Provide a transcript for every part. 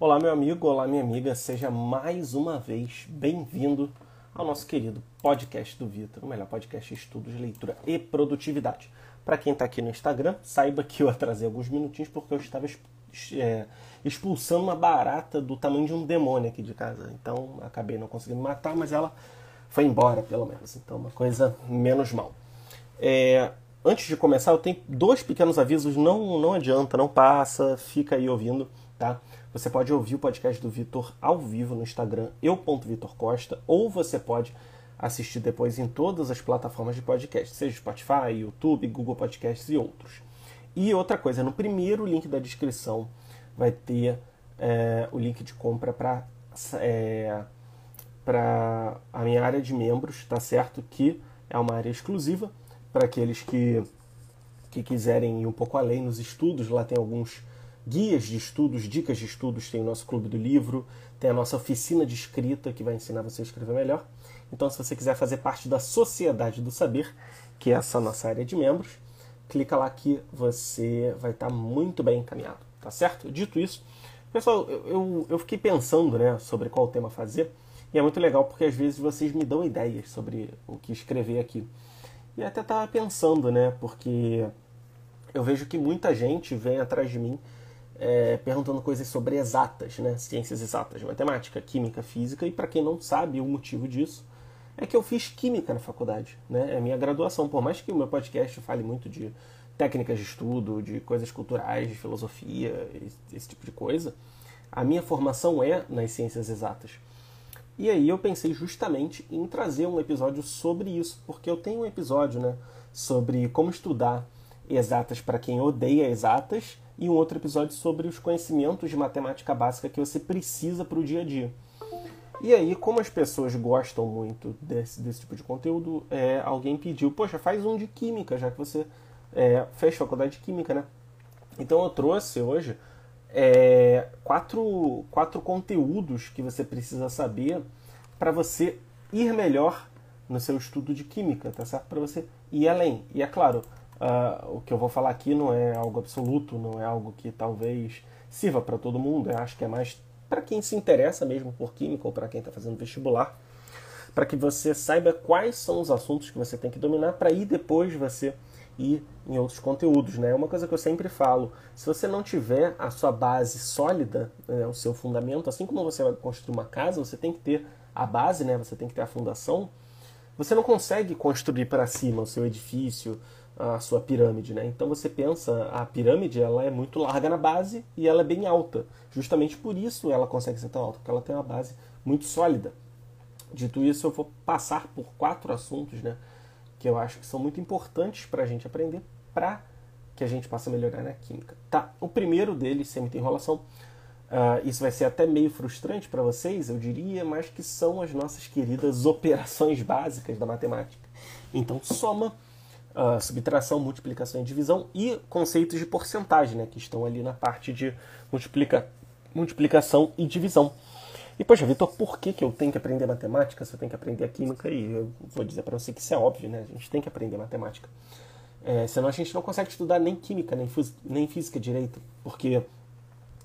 Olá, meu amigo, olá, minha amiga, seja mais uma vez bem-vindo ao nosso querido podcast do Vitor, o melhor podcast de estudos, leitura e produtividade. Para quem está aqui no Instagram, saiba que eu atrasei alguns minutinhos porque eu estava é, expulsando uma barata do tamanho de um demônio aqui de casa. Então acabei não conseguindo matar, mas ela foi embora, pelo menos. Então, uma coisa menos mal. É, antes de começar, eu tenho dois pequenos avisos. Não, não adianta, não passa, fica aí ouvindo, tá? Você pode ouvir o podcast do Vitor ao vivo no Instagram, eu.vitorcosta, ou você pode assistir depois em todas as plataformas de podcast, seja Spotify, YouTube, Google Podcasts e outros. E outra coisa, no primeiro link da descrição vai ter é, o link de compra para é, para a minha área de membros, tá certo? Que é uma área exclusiva para aqueles que, que quiserem ir um pouco além nos estudos. Lá tem alguns guias de estudos, dicas de estudos, tem o nosso clube do livro, tem a nossa oficina de escrita que vai ensinar você a escrever melhor. Então, se você quiser fazer parte da Sociedade do Saber, que é essa nossa área de membros, clica lá que você vai estar muito bem encaminhado, tá certo? Dito isso, pessoal, eu, eu fiquei pensando né, sobre qual tema fazer, e é muito legal porque às vezes vocês me dão ideias sobre o que escrever aqui. E até estava pensando, né, porque eu vejo que muita gente vem atrás de mim é, perguntando coisas sobre exatas, né? ciências exatas, matemática, química, física, e para quem não sabe o motivo disso, é que eu fiz química na faculdade, né? é minha graduação, por mais que o meu podcast fale muito de técnicas de estudo, de coisas culturais, de filosofia, esse tipo de coisa, a minha formação é nas ciências exatas. E aí eu pensei justamente em trazer um episódio sobre isso, porque eu tenho um episódio né, sobre como estudar exatas para quem odeia exatas e um outro episódio sobre os conhecimentos de matemática básica que você precisa para o dia a dia. E aí, como as pessoas gostam muito desse, desse tipo de conteúdo, é, alguém pediu, poxa, faz um de química, já que você é, fez faculdade de química, né? Então eu trouxe hoje é, quatro, quatro conteúdos que você precisa saber para você ir melhor no seu estudo de química, tá certo? Para você ir além. E é claro, Uh, o que eu vou falar aqui não é algo absoluto, não é algo que talvez sirva para todo mundo. Eu acho que é mais para quem se interessa mesmo por química ou para quem está fazendo vestibular, para que você saiba quais são os assuntos que você tem que dominar para ir depois você ir em outros conteúdos. Né? É uma coisa que eu sempre falo: se você não tiver a sua base sólida, né, o seu fundamento, assim como você vai construir uma casa, você tem que ter a base, né? você tem que ter a fundação. Você não consegue construir para cima o seu edifício, a sua pirâmide, né? Então você pensa, a pirâmide ela é muito larga na base e ela é bem alta. Justamente por isso ela consegue ser tão alta, porque ela tem uma base muito sólida. Dito isso, eu vou passar por quatro assuntos, né? Que eu acho que são muito importantes para a gente aprender, para que a gente possa melhorar na química. Tá, o primeiro deles, sem muita enrolação, uh, isso vai ser até meio frustrante para vocês, eu diria, mas que são as nossas queridas operações básicas da matemática. Então, soma uh, subtração, multiplicação e divisão e conceitos de porcentagem, né, que estão ali na parte de multiplica, multiplicação e divisão. E, poxa, Vitor, por que, que eu tenho que aprender matemática se eu tenho que aprender química? E eu vou dizer para você que isso é óbvio, né? A gente tem que aprender matemática. É, senão a gente não consegue estudar nem química, nem, nem física direito, porque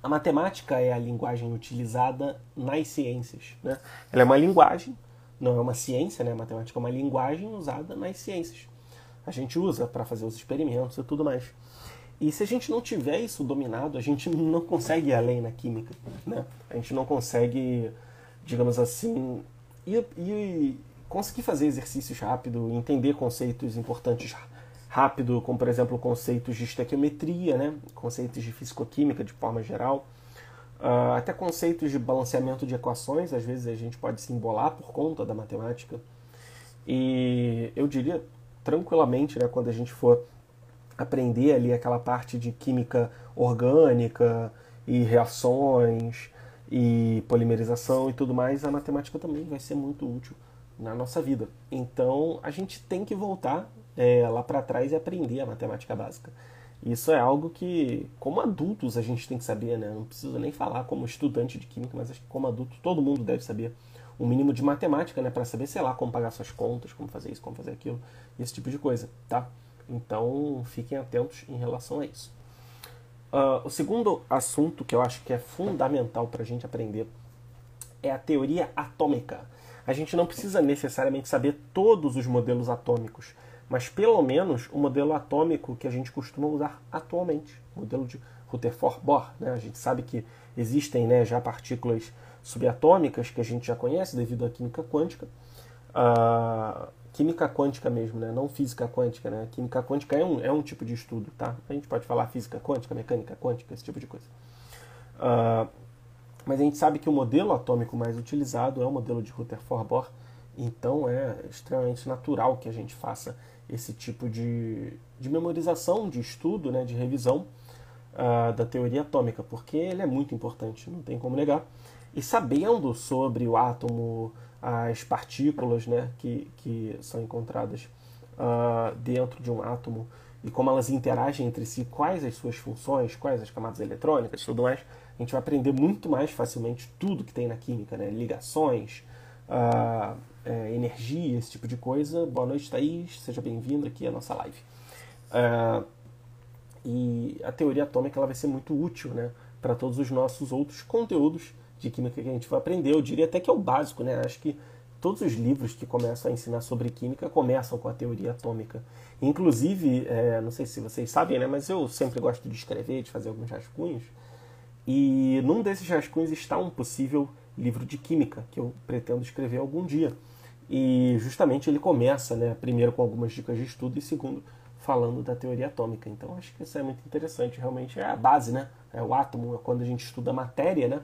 a matemática é a linguagem utilizada nas ciências. Né? Ela é uma linguagem, não é uma ciência, né? A matemática é uma linguagem usada nas ciências a gente usa para fazer os experimentos e tudo mais. E se a gente não tiver isso dominado, a gente não consegue ir além na química, né? A gente não consegue, digamos assim, ir conseguir fazer exercícios rápido, entender conceitos importantes rápido, como por exemplo conceitos de estequiometria, né? conceitos de fisicoquímica de forma geral, uh, até conceitos de balanceamento de equações, às vezes a gente pode se embolar por conta da matemática. E eu diria tranquilamente, né, quando a gente for aprender ali aquela parte de química orgânica e reações e polimerização e tudo mais, a matemática também vai ser muito útil na nossa vida. Então a gente tem que voltar é, lá para trás e aprender a matemática básica. Isso é algo que, como adultos, a gente tem que saber, né? Não preciso nem falar como estudante de química, mas acho que como adulto todo mundo deve saber um mínimo de matemática, né, para saber, sei lá, como pagar suas contas, como fazer isso, como fazer aquilo, esse tipo de coisa, tá? Então, fiquem atentos em relação a isso. uh, o segundo assunto que eu acho que é fundamental para a gente aprender é a teoria atômica. A gente não precisa necessariamente saber todos os modelos atômicos, mas pelo menos o modelo atômico que a gente costuma usar atualmente, o modelo de Rutherford-Bohr. Né? A gente sabe que existem né, já partículas subatômicas que a gente já conhece devido à química quântica. Uh, química quântica mesmo, né? não física quântica. Né? Química quântica é um, é um tipo de estudo. Tá? A gente pode falar física quântica, mecânica quântica, esse tipo de coisa. Uh, mas a gente sabe que o modelo atômico mais utilizado é o modelo de Rutherford-Bohr, então é extremamente natural que a gente faça esse tipo de, de memorização, de estudo, né, de revisão uh, da teoria atômica, porque ele é muito importante, não tem como negar. E sabendo sobre o átomo, as partículas né, que, que são encontradas uh, dentro de um átomo e como elas interagem entre si, quais as suas funções, quais as camadas eletrônicas, tudo mais, a gente vai aprender muito mais facilmente tudo que tem na química, né? ligações, uh, é, energia, esse tipo de coisa. Boa noite, Thaís, seja bem-vindo aqui à nossa live. Uh, e a teoria atômica ela vai ser muito útil né, para todos os nossos outros conteúdos de química que a gente vai aprender. Eu diria até que é o básico, né? Acho que todos os livros que começam a ensinar sobre química começam com a teoria atômica. Inclusive, é, não sei se vocês sabem, né, mas eu sempre gosto de escrever, de fazer alguns rascunhos. E num desses rascunhos está um possível livro de química que eu pretendo escrever algum dia. E justamente ele começa, né, primeiro com algumas dicas de estudo e segundo falando da teoria atômica. Então acho que isso é muito interessante, realmente é a base, né? É o átomo, é quando a gente estuda matéria, né?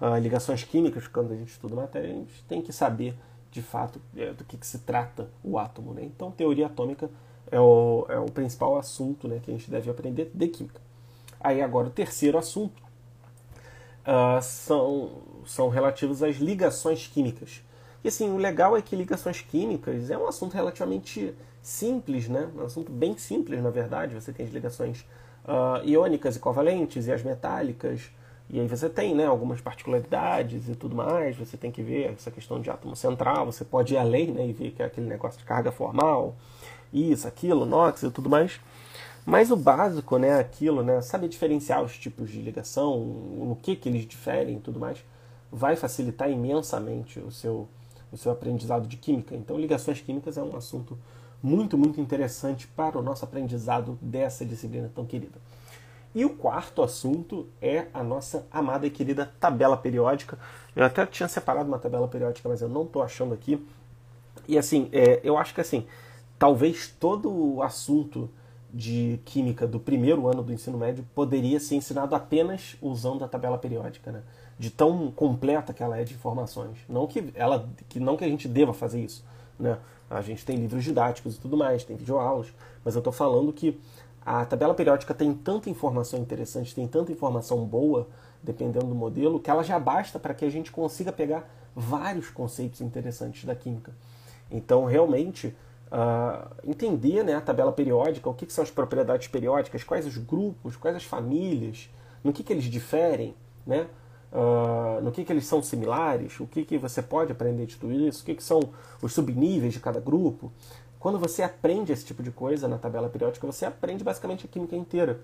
Uh, ligações químicas, quando a gente estuda matéria, a gente tem que saber de fato é, do que, que, se trata o átomo. Né? Então, teoria atômica é o, é o principal assunto né, que a gente deve aprender de química. Aí, agora, o terceiro assunto uh, são, são relativos às ligações químicas. E assim, o legal é que ligações químicas é um assunto relativamente simples, né? Um assunto bem simples, na verdade. Você tem as ligações uh, iônicas e covalentes e as metálicas. E aí você tem né, algumas particularidades e tudo mais, você tem que ver essa questão de átomo central, você pode ir além né, e ver que é aquele negócio de carga formal, isso, aquilo, NOx e tudo mais. Mas o básico, né, aquilo, né, saber diferenciar os tipos de ligação, no que, que eles diferem e tudo mais, vai facilitar imensamente o seu, o seu aprendizado de química. Então, ligações químicas é um assunto muito, muito interessante para o nosso aprendizado dessa disciplina tão querida. E o quarto assunto é a nossa amada e querida tabela periódica. Eu até tinha separado uma tabela periódica, mas eu não estou achando aqui. E assim, é, eu acho que assim, talvez todo o assunto de química do primeiro ano do ensino médio poderia ser ensinado apenas usando a tabela periódica, né? De tão completa que ela é de informações. Não que ela, que não que a gente deva fazer isso, né? A gente tem livros didáticos e tudo mais, tem videoaulas, mas eu estou falando que a tabela periódica tem tanta informação interessante, tem tanta informação boa, dependendo do modelo, que ela já basta para que a gente consiga pegar vários conceitos interessantes da química. Então, realmente, uh, entender né, a tabela periódica, o que, que, são as propriedades periódicas, quais os grupos, quais as famílias, no que, que eles diferem, né? Uh, no que, que eles são similares, o que, que você pode aprender de tudo isso, o que, que são os subníveis de cada grupo. Quando você aprende esse tipo de coisa na tabela periódica, você aprende basicamente a química inteira.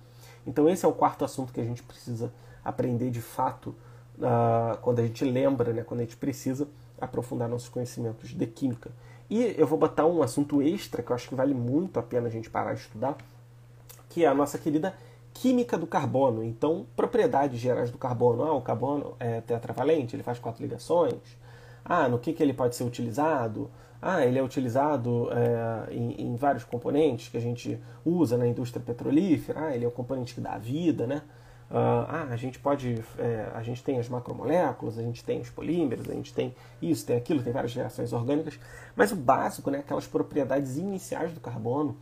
Então esse é o quarto assunto que a gente precisa aprender de fato uh, quando a gente lembra, né, quando a gente precisa aprofundar nossos conhecimentos de química. E eu vou botar um assunto extra que eu acho que vale muito a pena a gente parar de estudar, que é a nossa querida química do carbono. Então, propriedades gerais do carbono. Ah, o carbono é tetravalente, ele faz quatro ligações. Ah, no que, que ele pode ser utilizado? Ah, ele é utilizado é, em, em, vários componentes que a gente usa na indústria petrolífera. Ah, ele é o componente que dá vida, né? ah, a gente pode, é, a gente tem as macromoléculas, a gente tem os polímeros, a gente tem isso, tem aquilo, tem várias reações orgânicas. Mas o básico, né, aquelas propriedades iniciais do carbono,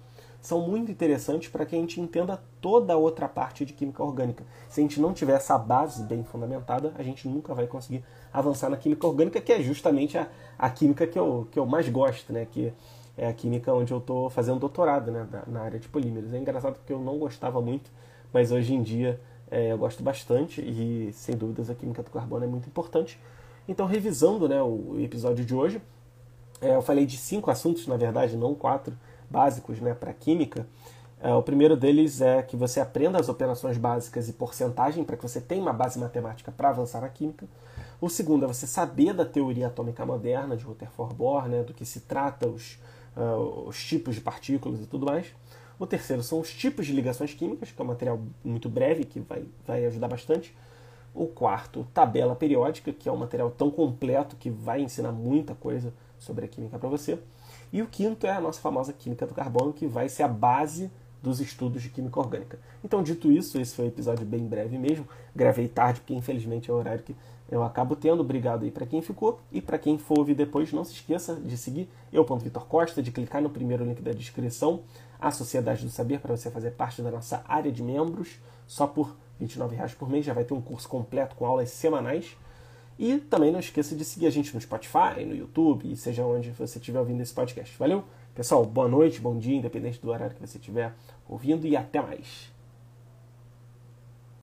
são muito interessantes para que a gente entenda toda a outra parte de química orgânica. Se a gente não tiver essa base bem fundamentada, a gente nunca vai conseguir avançar na química orgânica, que é justamente a, a química que eu, que eu mais gosto, né? que é a química onde eu estou fazendo doutorado né? na área de polímeros. É engraçado porque eu não gostava muito, mas hoje em dia é, eu gosto bastante e, sem dúvidas, a química do carbono é muito importante. Então, revisando né, o episódio de hoje, é, eu falei de cinco assuntos, na verdade, não quatro, básicos né, para química. É, o primeiro deles é que você aprenda as operações básicas e porcentagem para que você tenha uma base matemática para avançar na química. O segundo é você saber da teoria atômica moderna de Rutherford Bohr, né, do que se trata os, uh, os tipos de partículas e tudo mais. O terceiro são os tipos de ligações químicas, que é um material muito breve que vai, vai ajudar bastante. O quarto, tabela periódica, que é um material tão completo que vai ensinar muita coisa sobre a química para você. E o quinto é a nossa famosa química do carbono, que vai ser a base dos estudos de química orgânica. Então, dito isso, esse foi um episódio bem breve mesmo. Gravei tarde, porque infelizmente é o horário que eu acabo tendo. Obrigado aí para quem ficou. E para quem for ouvir depois, não se esqueça de seguir eu, Vitor Costa, de clicar no primeiro link da descrição, a Sociedade do Saber, para você fazer parte da nossa área de membros, só por R$ 29,00 por mês. Já vai ter um curso completo com aulas semanais. E também não esqueça de seguir a gente no Spotify, no YouTube, seja onde você estiver ouvindo esse podcast. Valeu? Pessoal, boa noite, bom dia, independente do horário que você estiver ouvindo, e até mais.